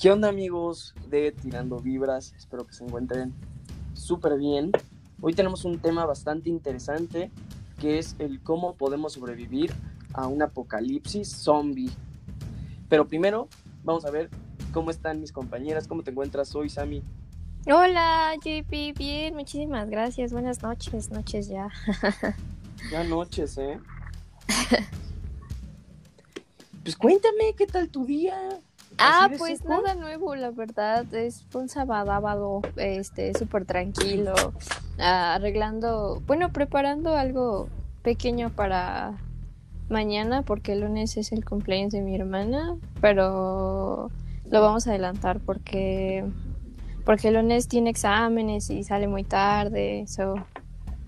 ¿Qué onda amigos de Tirando Vibras? Espero que se encuentren súper bien. Hoy tenemos un tema bastante interesante que es el cómo podemos sobrevivir a un apocalipsis zombie. Pero primero vamos a ver cómo están mis compañeras, cómo te encuentras hoy, Sammy. Hola, JP, bien, muchísimas gracias. Buenas noches, noches ya. ya noches, ¿eh? pues cuéntame, ¿qué tal tu día? Ah, pues nada nuevo, la verdad. Es un sábado, este, súper tranquilo, arreglando, bueno, preparando algo pequeño para mañana, porque el lunes es el cumpleaños de mi hermana, pero lo vamos a adelantar porque porque el lunes tiene exámenes y sale muy tarde, so.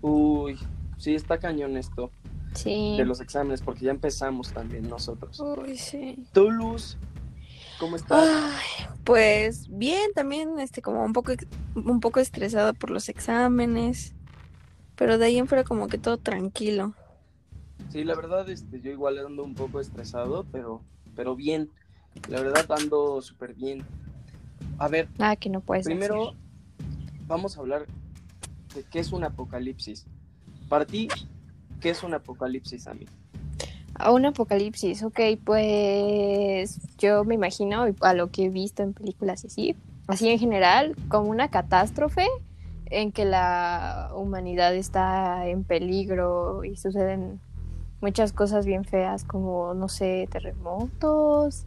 Uy, sí, está cañón esto. Sí. De los exámenes, porque ya empezamos también nosotros. Uy, sí. ¿Tú, Luz? ¿Cómo estás? pues bien, también este como un poco un poco estresada por los exámenes, pero de ahí en fuera como que todo tranquilo. Sí, la verdad este yo igual ando un poco estresado, pero pero bien. La verdad ando súper bien. A ver, ah, que no puedes primero vamos a hablar de qué es un apocalipsis. Para ti, ¿qué es un apocalipsis, a mí? A un apocalipsis, ok, pues yo me imagino a lo que he visto en películas y así, así en general, como una catástrofe en que la humanidad está en peligro y suceden muchas cosas bien feas como, no sé, terremotos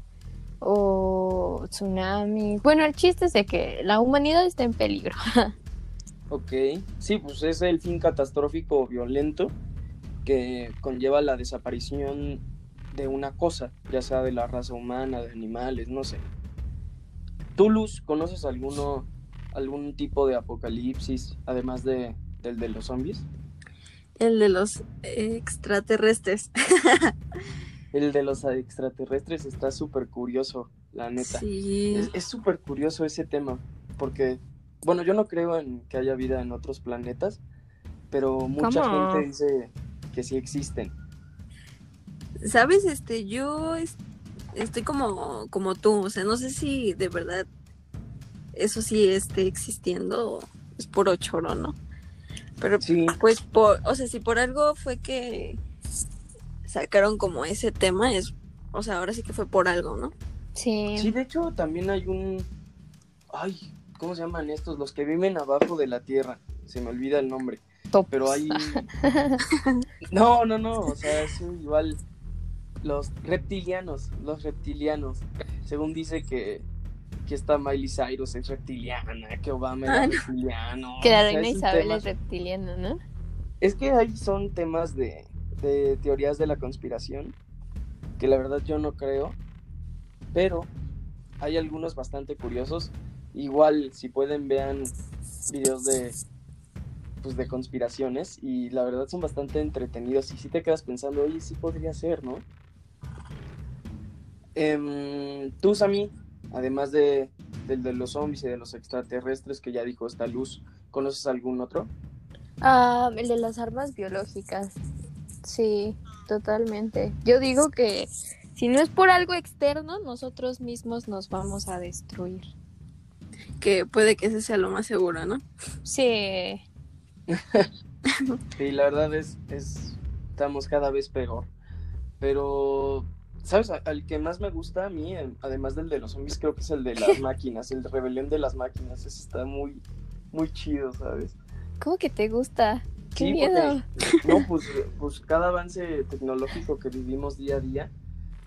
o tsunamis. Bueno, el chiste es de que la humanidad está en peligro. ok, sí, pues es el fin catastrófico violento que conlleva la desaparición de una cosa, ya sea de la raza humana, de animales, no sé. ¿Tú, Luz, conoces alguno, algún tipo de apocalipsis, además de, del de los zombies? El de los extraterrestres. El de los extraterrestres está súper curioso, la neta. Sí. Es súper curioso ese tema, porque, bueno, yo no creo en que haya vida en otros planetas, pero mucha gente dice que sí existen. Sabes, este, yo estoy como, como tú, o sea, no sé si de verdad eso sí esté existiendo, es por choro, ¿no? Pero sí. pues por, o sea, si por algo fue que sacaron como ese tema, es, o sea, ahora sí que fue por algo, ¿no? Sí. Sí, de hecho también hay un, ay, ¿cómo se llaman estos? Los que viven abajo de la tierra, se me olvida el nombre. Pero hay... No, no, no, o sea, es igual los reptilianos, los reptilianos. Según dice que, que esta Miley Cyrus es reptiliana, que Obama era ah, reptiliano. Que la reina Isabel es reptiliana, ¿no? Es que ahí son temas de, de teorías de la conspiración, que la verdad yo no creo, pero hay algunos bastante curiosos. Igual, si pueden, vean videos de pues, de conspiraciones y la verdad son bastante entretenidos y si te quedas pensando, oye, sí podría ser, ¿no? Eh, tú, Sammy, además de, del de los zombies y de los extraterrestres que ya dijo esta luz, ¿conoces algún otro? Ah, el de las armas biológicas. Sí, totalmente. Yo digo que si no es por algo externo, nosotros mismos nos vamos a destruir. Que puede que ese sea lo más seguro, ¿no? Sí. sí, la verdad es, es, estamos cada vez peor. Pero, ¿sabes? Al que más me gusta a mí, además del de los zombies, creo que es el de las máquinas, el de rebelión de las máquinas. Ese está muy, muy chido, ¿sabes? ¿Cómo que te gusta? Qué miedo. no, pues, pues cada avance tecnológico que vivimos día a día,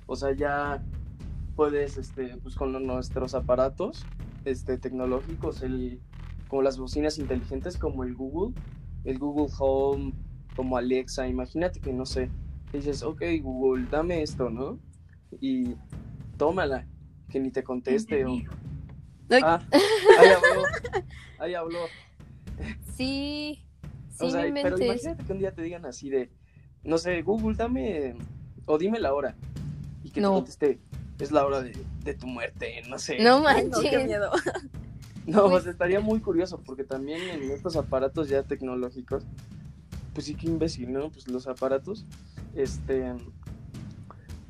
o sea, ya puedes, este, pues con nuestros aparatos, este, tecnológicos, el como las bocinas inteligentes como el Google, el Google Home, como Alexa, imagínate que no sé, dices, ok Google, dame esto, ¿no? Y tómala, que ni te conteste o... Ah, ahí habló, ahí habló. Sí, sí, o sea, pero imagínate que un día te digan así de, no sé, Google, dame, o dime la hora, y que te conteste, es la hora de, de tu muerte, no sé. No manches. qué miedo. No, pues, pues estaría muy curioso, porque también en estos aparatos ya tecnológicos, pues sí que imbécil, ¿no? Pues los aparatos, este,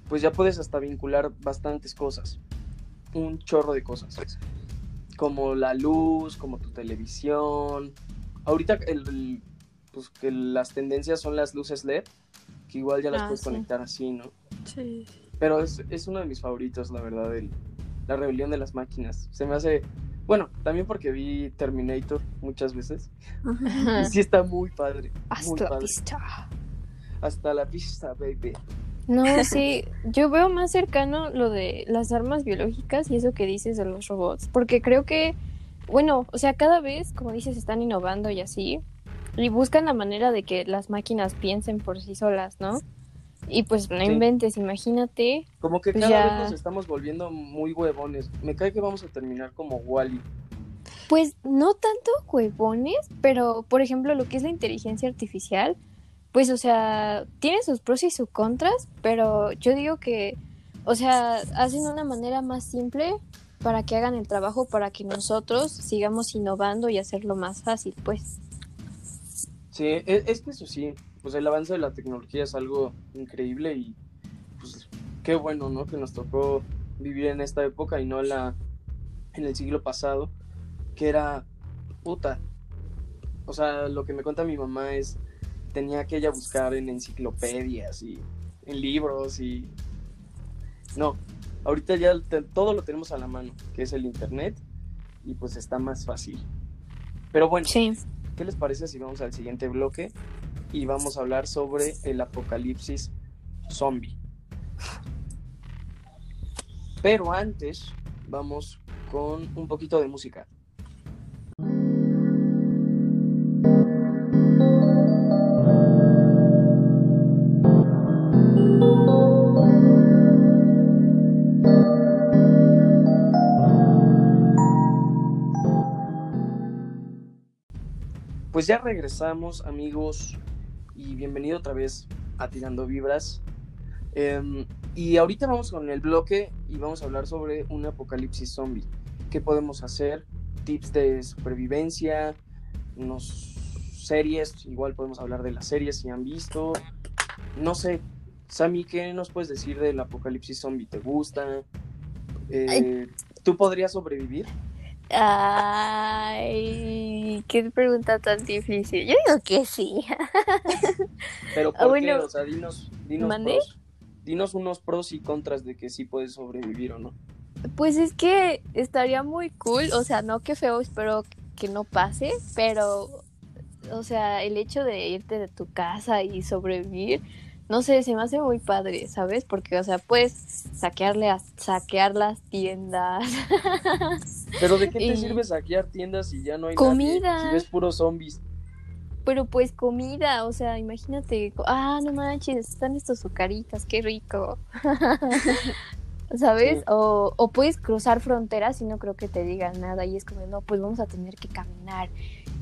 pues ya puedes hasta vincular bastantes cosas. un chorro de cosas. Como la luz, como tu televisión. Ahorita el, el- pues que las tendencias son las luces LED, que igual ya las Ah, puedes sí. conectar así, ¿no? Sí. Pero es, es uno de mis favoritos, la verdad, el- la rebelión de las máquinas. Se me hace, bueno, también porque vi Terminator muchas veces. Y sí está muy padre. muy Hasta la padre. vista. Hasta la pista, baby. No, sí, yo veo más cercano lo de las armas biológicas y eso que dices de los robots, porque creo que, bueno, o sea, cada vez, como dices, están innovando y así, y buscan la manera de que las máquinas piensen por sí solas, ¿no? Y pues no Sí. inventes, imagínate. Como que Pues cada ya. vez nos estamos volviendo muy huevones. Me cae que vamos a terminar como Wally. Pues no tanto huevones, pero por ejemplo lo que es la inteligencia artificial, pues o sea, tiene sus pros y sus contras, pero yo digo que, o sea, hacen una manera más simple para que hagan el trabajo, para que nosotros sigamos innovando y hacerlo más fácil, pues. Sí, e- es, que eso sí, pues el avance de la tecnología es algo increíble y pues qué bueno, ¿no? Que nos tocó vivir en esta época y no la en el siglo pasado, que era puta. O sea, lo que me cuenta mi mamá es tenía que ella buscar en enciclopedias y en libros y no, ahorita ya te- todo lo tenemos a la mano, que es el internet y pues está más fácil. Pero bueno, Sí. ¿Qué les parece si vamos al siguiente bloque y vamos a hablar sobre el apocalipsis zombie? Pero antes vamos con un poquito de música. Pues ya regresamos, amigos, y bienvenido otra vez a Tirando Vibras. Em, y ahorita vamos con el bloque y vamos a hablar sobre un apocalipsis zombie. ¿Qué podemos hacer? Tips de supervivencia, unos series, igual podemos hablar de las series si han visto. No sé, Sammy, ¿qué nos puedes decir del apocalipsis zombie? ¿Te gusta? Eh, ¿Tú podrías sobrevivir? Ay, qué pregunta tan difícil. Yo digo que sí. Pero Ah, ¿por qué? bueno. O sea, dinos, dinos pros. Dinos unos pros y contras de que sí puedes sobrevivir o no. Pues es que estaría muy cool, o sea, no que feo, espero que no pase, pero, o sea, el hecho de irte de tu casa y sobrevivir, no sé, se me hace muy padre, ¿sabes? Porque, o sea, puedes saquearle a, saquear las tiendas. Pero ¿de qué te sirve saquear tiendas si ya no hay Comida. nadie? Si ves puros zombies. Pero pues comida, o sea, imagínate, ah, no manches, están estos azucaritas, qué rico. ¿Sabes? Sí. O, o puedes cruzar fronteras y no creo que te digan nada y es como, no, pues vamos a tener que caminar.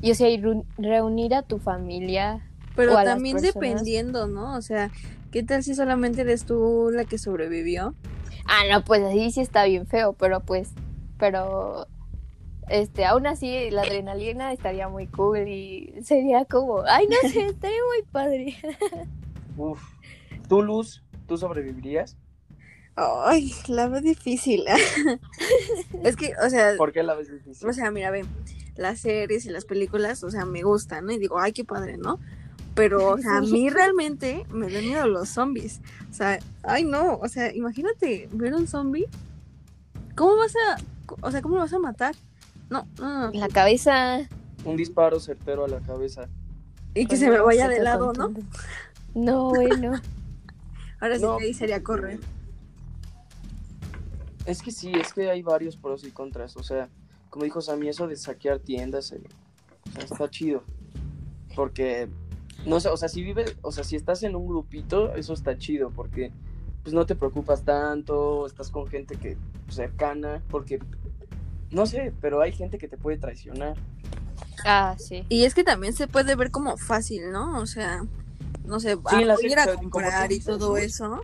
Y o sea, y reu- reunir a tu familia. Pero O a las también personas. dependiendo, ¿no? O sea, ¿qué tal si solamente eres tú la que sobrevivió? Ah, no, pues así sí está bien feo, pero pues, pero, este, aún así la adrenalina estaría muy cool y sería como, ay, no sé, estaría muy padre. Uf. ¿Tú, Luz, tú sobrevivirías? Ay, la veo difícil. es que, o sea, ¿Por qué la ves difícil? o sea, mira, ve, las series y las películas, o sea, me gustan, ¿no? Y digo, ay, qué padre, ¿no? Pero, o sea, a mí realmente me dan miedo los zombies. O sea, ay, no, o sea, imagínate ver un zombie. ¿Cómo vas a, o sea, cómo lo vas a matar? No, no, no. La cabeza. Un disparo certero a la cabeza. Y que se me vaya de lado, ¿no? No, bueno. Ahora sí No. que ahí sería correr. Es que sí, es que hay varios pros y contras. O sea, como dijo Sammy, eso de saquear tiendas, eh, o sea, está chido. Porque, no sé, o sea, si vives, o sea, si estás en un grupito, eso está chido, porque pues no te preocupas tanto, estás con gente que cercana, porque, no sé, pero hay gente que te puede traicionar. Ah, sí. Y es que también se puede ver como fácil, ¿no? O sea, no sé, Sí, a ir a comprar y todo eso,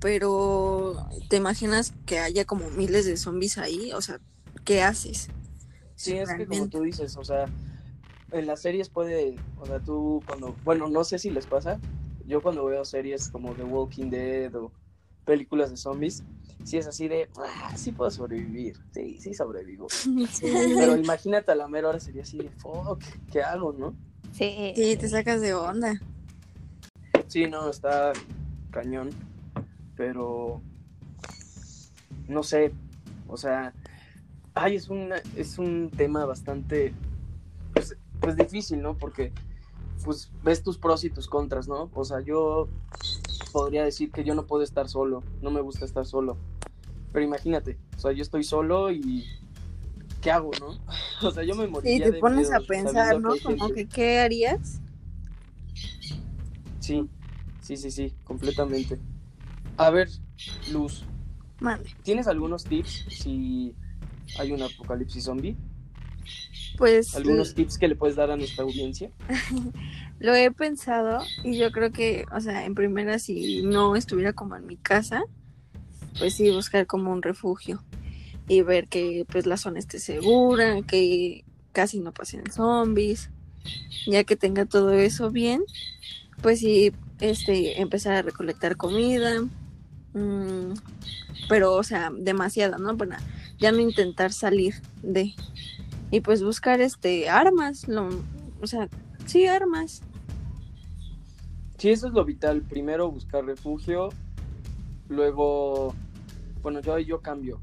pero te imaginas que haya como miles de zombies ahí, o sea, ¿qué haces? Sí, es que como tú dices, o sea, en las series puede, o sea, tú cuando, bueno, no sé si les pasa, yo cuando veo series como The Walking Dead o películas de zombies, sí es así de, ah, sí puedo sobrevivir, sí, sí sobrevivo. Pero imagínate a la mera hora sería así de, fuck, ¿qué hago, no? Sí. Sí, te sacas de onda. Sí, no, está cañón, pero no sé, o sea, ay, es un, es un tema bastante, pues, pues difícil, ¿no? Porque, pues, ves tus pros y tus contras, ¿no? O sea, yo podría decir que yo no puedo estar solo, no me gusta estar solo, pero imagínate, o sea, yo estoy solo y ¿qué hago, no? O sea, yo me Sí, moriría te de pones miedo a pensar, ¿no? que Como que, ¿qué harías? Sí, sí, sí, sí, completamente. A ver, Luz, Mande. ¿tienes algunos tips si hay un apocalipsis zombie? Pues ¿Algunos tips que le puedes dar a nuestra audiencia? lo he pensado y yo creo que, o sea, en primera, si no estuviera como en mi casa, pues sí, buscar como un refugio y ver que pues la zona esté segura, que casi no pasen zombies, ya que tenga todo eso bien, pues sí, este, empezar a recolectar comida, mm, pero, o sea, demasiada, ¿no? Para ya no intentar salir de, y pues buscar, este, armas, lo, o sea, sí, armas, Sí, eso es lo vital. Primero buscar refugio, luego, bueno, yo yo cambio.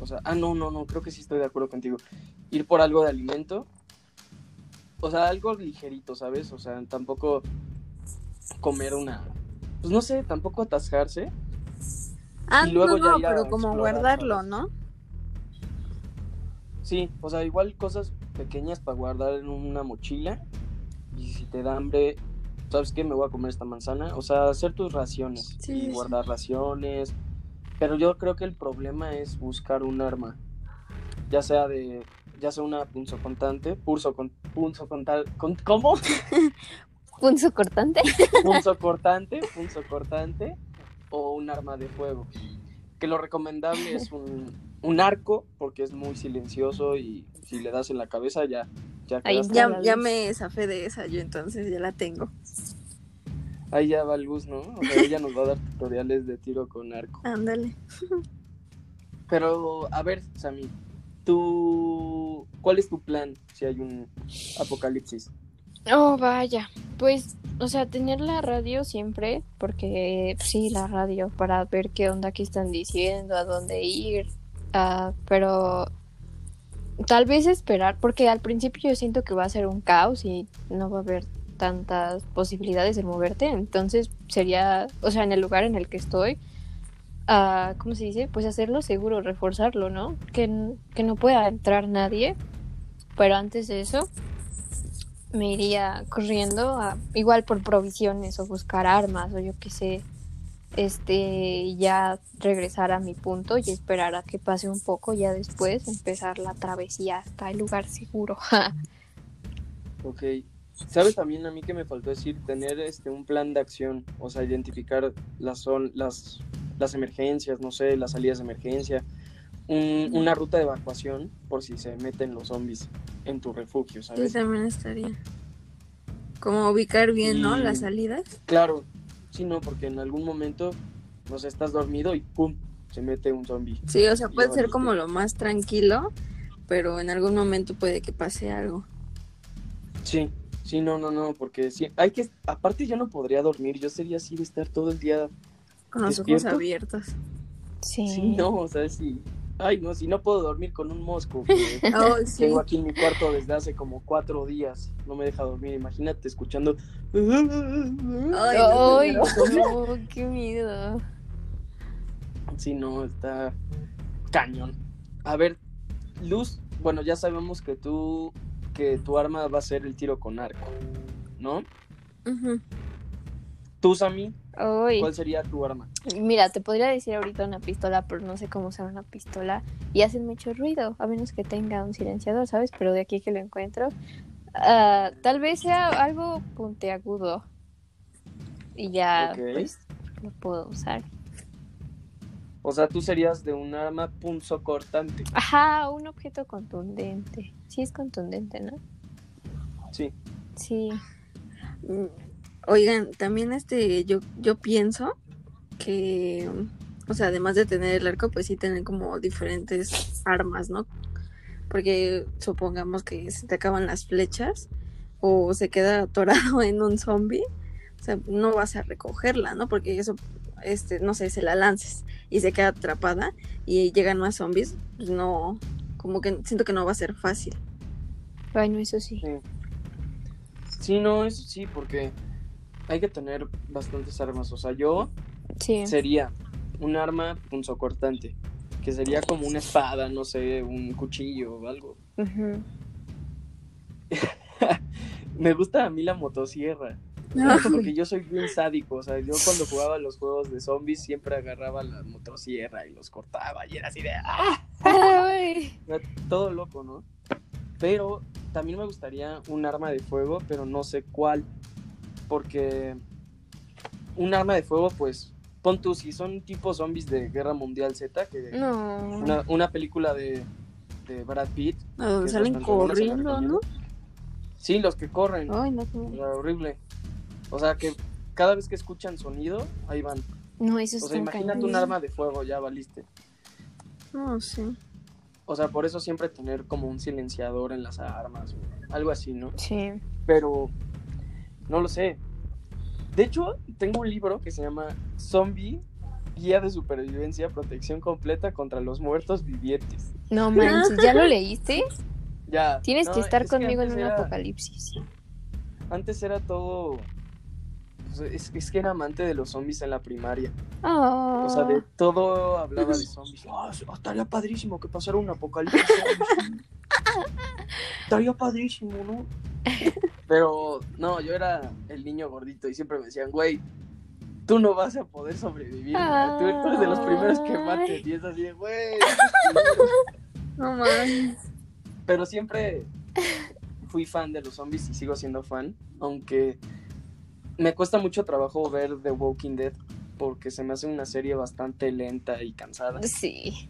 O sea, ah, no, no, no, creo que sí estoy de acuerdo contigo. Ir por algo de alimento. O sea, algo ligerito, ¿sabes? O sea, tampoco comer una... Pues no sé, tampoco atascarse. Ah, Y luego no, ya pero como guardarlo. ¿no? Sí, o sea, igual cosas pequeñas para guardar en una mochila. Y si te da hambre, ¿sabes qué? Me voy a comer esta manzana. O sea, hacer tus raciones Sí, y sí. guardar raciones. Pero yo creo que el problema es buscar un arma. Ya sea de. Ya sea una punzocortante. Pulso con. Punzo contal, con, ¿Cómo? Punzo cortante. punzo cortante. Punzo cortante. O un arma de fuego. Que lo recomendable es un, un arco. Porque es muy silencioso. Y si le das en la cabeza, ya. Ya Ahí. Ya Ya, me zafé de esa yo, entonces ya la tengo. Ahí ya va Luz, ¿no? O sea, ella nos va a dar tutoriales de tiro con arco. Ándale. Pero, a ver, Sammy, tú, ¿cuál es tu plan si hay un apocalipsis? Oh, vaya. Pues, o sea, tener la radio siempre, porque sí, la radio, para ver qué onda que están diciendo, a dónde ir. Ah, pero tal vez esperar, porque al principio yo siento que va a ser un caos y no va a haber tantas posibilidades de moverte. Entonces sería, o sea, en el lugar en el que estoy, ah, ¿cómo se dice? Pues hacerlo seguro, reforzarlo, ¿no? Que, que no pueda entrar nadie. Pero antes de eso, me iría corriendo a, igual por provisiones o buscar armas o yo qué sé este ya regresar a mi punto y esperar a que pase un poco ya después empezar la travesía hasta el lugar seguro Ok. ¿Sabes también a mí que me faltó decir? Tener este un plan de acción, o sea, identificar las, son, las, las emergencias, no sé, las salidas de emergencia, un- una ruta de evacuación por si se meten los zombies en tu refugio, Sí, también estaría. Como ubicar bien, ¿no? Las salidas. Claro, sí, no, porque en algún momento, no sé, estás dormido y ¡pum! se mete un zombie. Sí, o sea, puede ser valiste. como lo más tranquilo, pero en algún momento puede que pase algo. Sí, sí, no, no, no, porque sí, hay que, aparte yo no podría dormir, yo sería así de estar todo el día, Con los ¿Despierto? ojos abiertos. sí, sí, no, o sea, sí, ay, no, si no puedo dormir con un mosco Oh, sí. tengo aquí en mi cuarto desde hace como cuatro días, no me deja dormir, imagínate escuchando, Ay, Ay, no, no, qué miedo sí, no, está cañón. A ver, Luz, bueno, ya sabemos que tú, que tu arma va a ser el tiro con arco, ¿no? Ujú. Tú, Sammy. ¿cuál sería tu arma? Mira, te podría decir ahorita una pistola, pero no sé cómo usar una pistola y hacen mucho ruido, a menos que tenga un silenciador, ¿sabes? Pero de aquí que lo encuentro, ah, tal vez sea algo puntiagudo y ya pues lo puedo usar. O sea, tú serías de un arma punzo cortante. Ajá, un objeto contundente. Sí es contundente, ¿no? Sí. Sí. Oigan, también este, yo, yo pienso que o sea, además de tener el arco, pues sí tener como diferentes armas, ¿no? Porque supongamos que se te acaban las flechas o se queda atorado en un zombie, o sea, no vas a recogerla, ¿no? Porque eso, este, no sé, se la lances y se queda atrapada y llegan más zombies, pues no, como que siento que no va a ser fácil. Bueno, eso sí. Sí. Sí, no, eso sí, porque hay que tener bastantes armas. O sea, yo Sí. sería un arma punzocortante, que sería como una espada, no sé, un cuchillo o algo. Ujú. Me gusta a mí la motosierra, porque yo soy bien sádico. O sea, yo cuando jugaba los juegos de zombies siempre agarraba la motosierra y los cortaba y era así de ¡ah! Era todo loco, ¿no? Pero también me gustaría un arma de fuego, pero no sé cuál. Porque un arma de fuego, pues, pon tú, si son tipo zombies de Guerra Mundial Z, que No. una, una película de, de Brad Pitt. Es salen corriendo, ¿no? Sí, los que corren. Ay, no, O no. sea, horrible. O sea, que cada vez que escuchan sonido, ahí van. No, eso O es sea, imagínate un arma de fuego, ya valiste. No, sí. O sea, por eso siempre tener como un silenciador en las armas, o algo así, ¿no? Sí. pero no lo sé. De hecho, tengo un libro que se llama Zombie, Guía de Supervivencia, Protección Completa contra los Muertos Vivientes. No manches, ¿ya lo leíste? Ya. Tienes no, que estar es que conmigo en un era- apocalipsis. Antes era todo... pues, es, es que era amante de los zombies en la primaria. Oh. O sea, de todo hablaba de zombies. Ah, sí, estaría padrísimo que pasara un apocalipsis. estaría padrísimo, ¿no? Pero no, yo era el niño gordito y siempre me decían, güey, tú no vas a poder sobrevivir. güey. Tú tú eres de los primeros que maten. Y es así de, güey. No mames. Pero siempre fui fan de los zombies y sigo siendo fan. Aunque me cuesta mucho trabajo ver The Walking Dead porque se me hace una serie bastante lenta y cansada. Sí.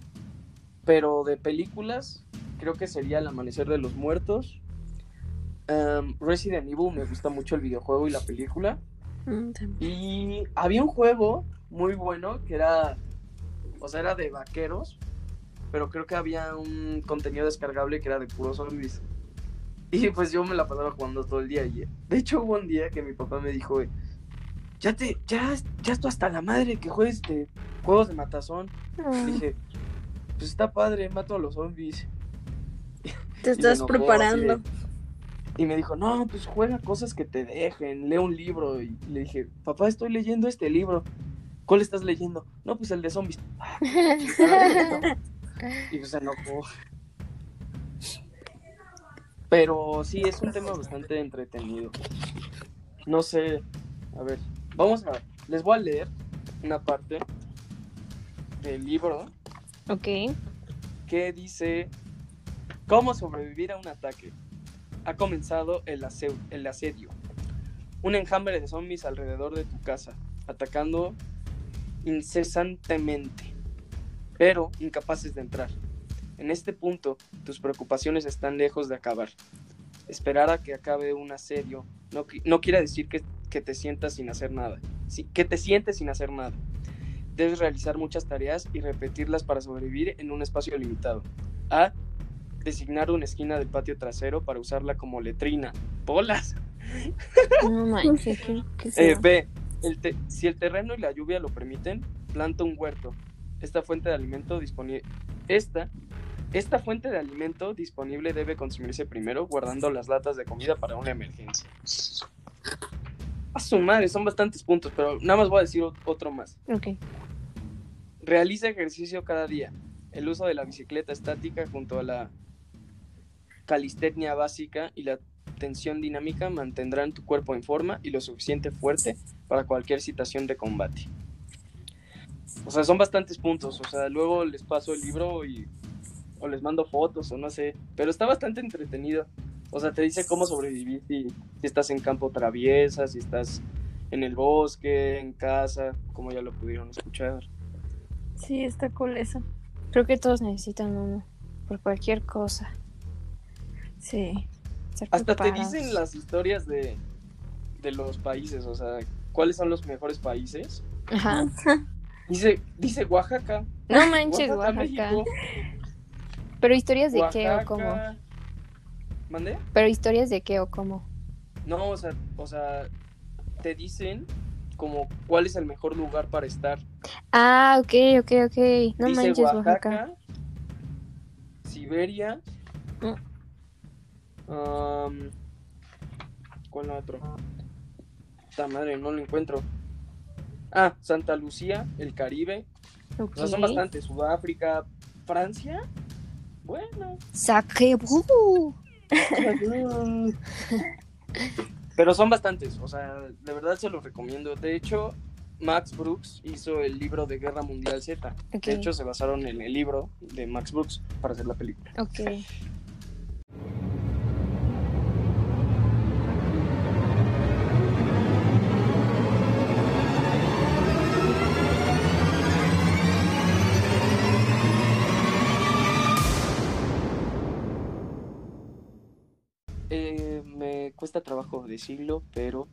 Pero de películas, creo que sería El Amanecer de los Muertos. Um, Resident Evil, me gusta mucho el videojuego y la película. Mm. Y había un juego muy bueno que era, o sea, era de vaqueros, pero creo que había un contenido descargable que era de puros zombies. Y pues yo me la pasaba jugando todo el día. Y de hecho hubo un día que mi papá me dijo, "Güey, ya te, ya, ya estoy hasta la madre que juegues de juegos de matazón. Ah. Dije, pues está padre, mato a los zombies. Te estás enojó, preparando. de- Y me dijo, no, pues juega cosas que te dejen, lee un libro. Y le dije, papá, estoy leyendo este libro. ¿Cuál estás leyendo? No, pues el de zombies. "Ah, y pues se enojó. Pero sí, es un tema bastante entretenido. No sé, a ver, vamos a, les voy a leer una parte del libro ok. que dice cómo sobrevivir a un ataque. Ha comenzado el, asedio. Un enjambre de zombies alrededor de tu casa, atacando incesantemente, pero incapaces de entrar. En este punto, tus preocupaciones están lejos de acabar. Esperar a que acabe un asedio no, qui- no quiere decir que, te sientas sin hacer nada, que te sientes sin hacer nada. Debes realizar muchas tareas y repetirlas para sobrevivir en un espacio limitado. A. Designar una esquina del patio trasero para usarla como letrina. ¡Bolas! No manches, ¿qué, qué Eh? B. el si el terreno y la lluvia lo permiten, planta un huerto. Esta fuente de alimento disponible. Esta, esta fuente de alimento disponible debe consumirse primero, guardando las latas de comida para una emergencia. A su madre, son bastantes puntos, pero nada más voy a decir ot- otro más. Ok. Realiza ejercicio cada día. El uso de la bicicleta estática junto a la calistenia básica y la tensión dinámica mantendrán tu cuerpo en forma y lo suficiente fuerte para cualquier situación de combate. O sea, son bastantes puntos. O sea, luego les paso el libro y o les mando fotos o no sé. Pero está bastante entretenido. O sea, te dice cómo sobrevivir si, si estás en campo traviesa, si estás en el bosque, en casa, como ya lo pudieron escuchar. Sí, está cool eso. Creo que todos necesitan uno. Por cualquier cosa. Sí. Hasta te dicen las historias de, de los países, o sea, cuáles son los mejores países. Ajá. Dice, dice Oaxaca. No manches, Oaxaca, Oaxaca. Pero historias de qué o cómo. Oaxaca. ¿Mandé? Pero historias de qué o cómo. No, o sea, o sea, te dicen como cuál es el mejor lugar para estar. Ah, ok, ok, ok. No Dice manches, Oaxaca. Siberia. Mm. Am, ¿Cuál otro? Esta madre, no lo encuentro. Ah, Santa Lucía, el Caribe. Ok. O sea, son bastantes. Sudáfrica, Francia. Bueno. Sacrebu. Pero son bastantes, o sea, de verdad se los recomiendo. De hecho, Max Brooks hizo el libro de Guerra Mundial Z. De hecho, se basaron en el libro de Max Brooks para hacer la película. Ok. Cuesta trabajo decirlo, pero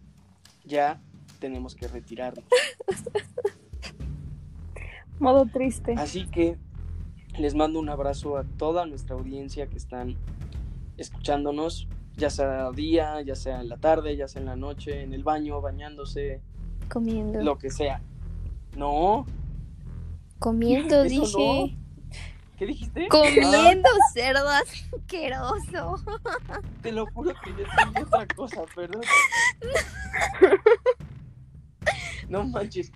ya tenemos que retirarnos. Modo triste. Así que les mando un abrazo a toda nuestra audiencia que están escuchándonos, ya sea día, ya sea en la tarde, ya sea en la noche, en el baño, bañándose, Comiendo. lo que sea. No, Comiendo, Eso dije. ¿Qué dijiste? Comiendo cerdo asqueroso. Ah, te lo juro que yo entendí otra cosa, perdón. No manches.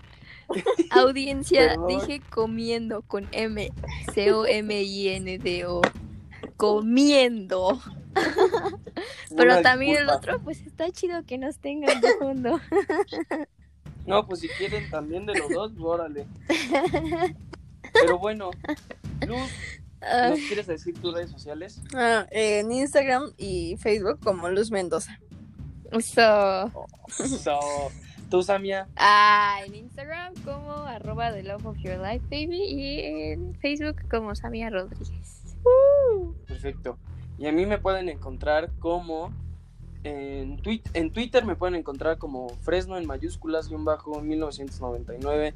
Audiencia, Perdón. dije comiendo con M. C-O-M-I-N-D-O. Comiendo. Pero Una también el otro, pues está chido que nos tengan de fondo. No, pues si quieren también de los dos, pues, órale. Pero bueno, Luz, Ah, ¿nos quieres decir tus redes sociales? ah, en Instagram y Facebook como Luz Mendoza. Eso. So, tú, Samia, Ah, en Instagram como arroba the love of your life, baby. Y en Facebook como Samia Rodríguez. perfecto. Y a mí me pueden encontrar como en, Twi- en Twitter me pueden encontrar como Fresno en mayúsculas guion bajo 1999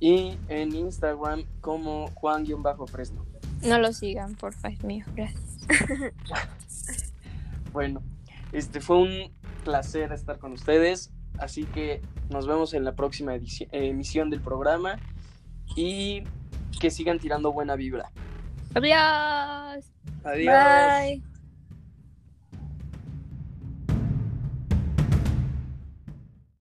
y en Instagram como Juan guion bajo Fresno. No lo sigan, porfa, es mío. Gracias. Bueno, este fue un placer estar con ustedes, así que nos vemos en la próxima emisión del programa y que sigan tirando buena vibra. Adiós. Adiós. Bye.